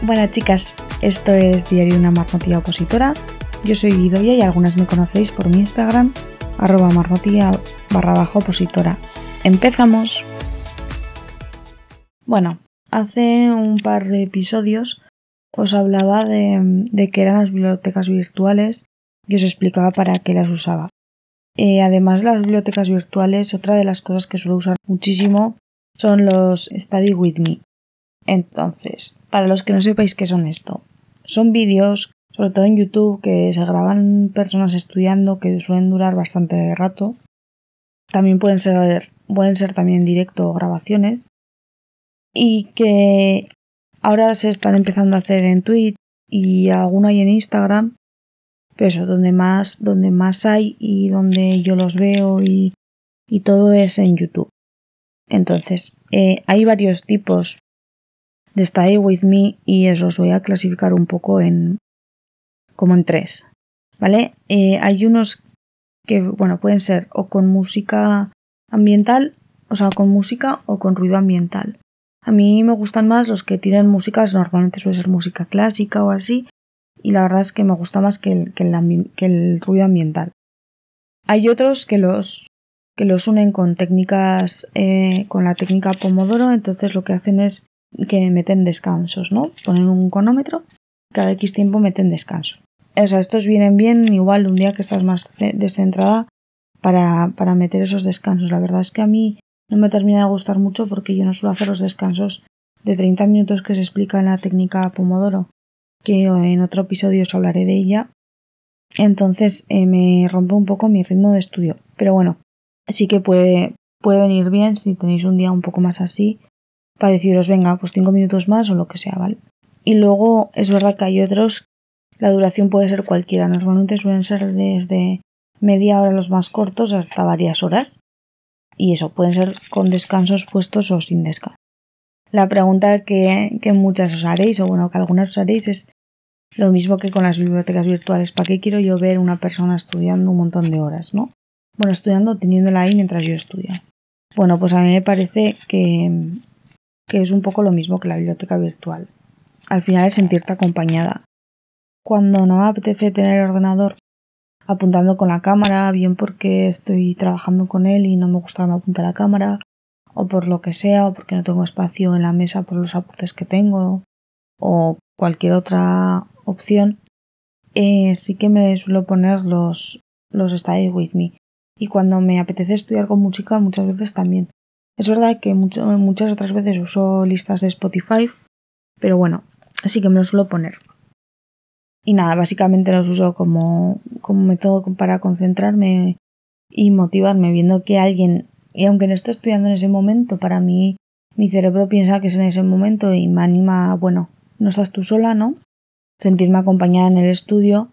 Buenas chicas, esto es Diario de una marmotilla opositora. Yo soy Guidoya y algunas me conocéis por mi Instagram, arroba marmotilla barra baja opositora. ¡Empezamos! Bueno, hace un par de episodios os hablaba de, de qué eran las bibliotecas virtuales y os explicaba para qué las usaba. Eh, además de las bibliotecas virtuales, otra de las cosas que suelo usar muchísimo son los Study With Me. Entonces, para los que no sepáis qué son esto, son vídeos, sobre todo en YouTube, que se graban personas estudiando, que suelen durar bastante rato. También pueden ser, pueden ser también en directo grabaciones. Y que ahora se están empezando a hacer en Twitch y alguno hay en Instagram pero eso, donde más, donde más hay y donde yo los veo y, y todo es en YouTube. Entonces, eh, hay varios tipos de Stay With Me y eso os voy a clasificar un poco en como en tres. ¿Vale? Eh, hay unos que, bueno, pueden ser o con música ambiental, o sea, con música o con ruido ambiental. A mí me gustan más los que tienen músicas, normalmente suele ser música clásica o así, y la verdad es que me gusta más que el, que el, ruido ambiental. Hay otros que los, que los unen con técnicas, eh, con la técnica Pomodoro, entonces lo que hacen es que meten descansos, ¿no? Ponen un cronómetro, cada X tiempo meten descanso. O sea, estos vienen bien igual un día que estás más descentrada para, para meter esos descansos. La verdad es que a mí no me termina de gustar mucho porque yo no suelo hacer los descansos de 30 minutos que se explica en la técnica Pomodoro que en otro episodio os hablaré de ella. Entonces eh, me rompe un poco mi ritmo de estudio. Pero bueno, sí que puede, puede venir bien si tenéis un día un poco más así para deciros, venga, pues cinco minutos más o lo que sea, ¿vale? Y luego es verdad que hay otros, la duración puede ser cualquiera. Normalmente suelen ser desde media hora los más cortos hasta varias horas. Y eso, pueden ser con descansos puestos o sin descanso. La pregunta que, muchas os haréis, o bueno, que algunas os haréis, es lo mismo que con las bibliotecas virtuales. ¿Para qué quiero yo ver una persona estudiando un montón de horas, no? Bueno, estudiando, teniéndola ahí mientras yo estudio. Bueno, pues a mí me parece que, que es un poco lo mismo que la biblioteca virtual. Al final es sentirte acompañada. Cuando no me apetece tener el ordenador apuntando con la cámara, bien porque estoy trabajando con él y no me gusta que me apunte la cámara, o por lo que sea, o porque no tengo espacio en la mesa por los apuntes que tengo, o cualquier otra opción, eh, sí que me suelo poner los, los Stay With Me. Y cuando me apetece estudiar con música, muchas veces también. Es verdad que muchas otras veces uso listas de Spotify, pero bueno, así que me los suelo poner. Y nada, básicamente los uso como, como método para concentrarme y motivarme, viendo que alguien y aunque no esté estudiando en ese momento, para mí mi cerebro piensa que es en ese momento y me anima, bueno, no estás tú sola, ¿no? Sentirme acompañada en el estudio.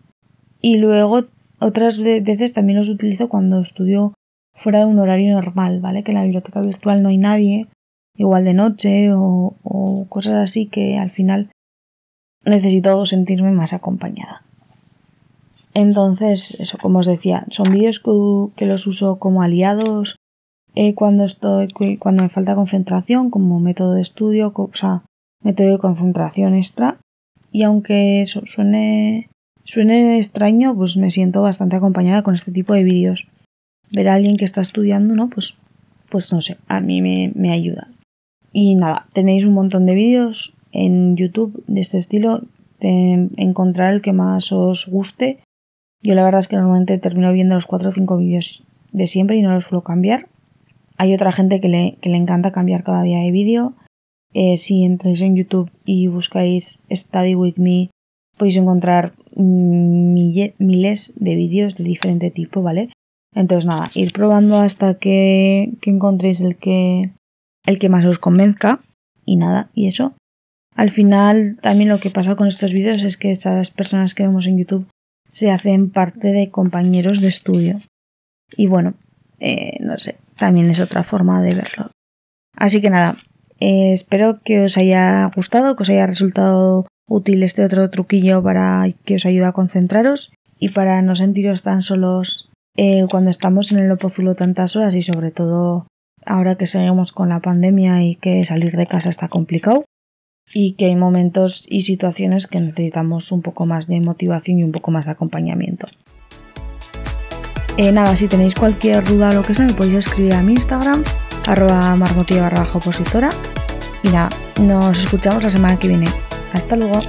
Y luego otras veces también los utilizo cuando estudio fuera de un horario normal, ¿vale? Que en la biblioteca virtual no hay nadie, igual de noche o, o cosas así que al final necesito sentirme más acompañada. Entonces, eso, como os decía, son vídeos que los uso como aliados eh, cuando estoy cuando me falta concentración como método de estudio, o sea, método de concentración extra. Y aunque eso suene, suene extraño, pues me siento bastante acompañada con este tipo de vídeos. Ver a alguien que está estudiando, ¿no? Pues, pues no sé, a mí me, me ayuda. Y nada, tenéis un montón de vídeos en YouTube de este estilo. De encontrar el que más os guste. Yo la verdad es que normalmente termino viendo los 4 o 5 vídeos de siempre y no los suelo cambiar. Hay otra gente que le, encanta cambiar cada día de vídeo. Eh, si entráis en YouTube y buscáis Study With Me, podéis encontrar miles de vídeos de diferente tipo, ¿vale? Entonces nada, ir probando hasta que, que encontréis el que, el que más os convenzca. Y nada, y eso. Al final también lo que pasa con estos vídeos es que esas personas que vemos en YouTube se hacen parte de compañeros de estudio. Y bueno, eh, no sé, también es otra forma de verlo. Así que nada, eh, espero que os haya gustado, que os haya resultado útil este otro truquillo para que os ayude a concentraros y para no sentiros tan solos eh, cuando estamos en el opozulo tantas horas y sobre todo ahora que seguimos con la pandemia y que salir de casa está complicado. y que hay momentos y situaciones que necesitamos un poco más de motivación y un poco más de acompañamiento. Eh, nada, si tenéis cualquier duda o lo que sea, me podéis escribir a mi Instagram, arroba marmotilla barra opositora. Y nada, nos escuchamos la semana que viene. Hasta luego.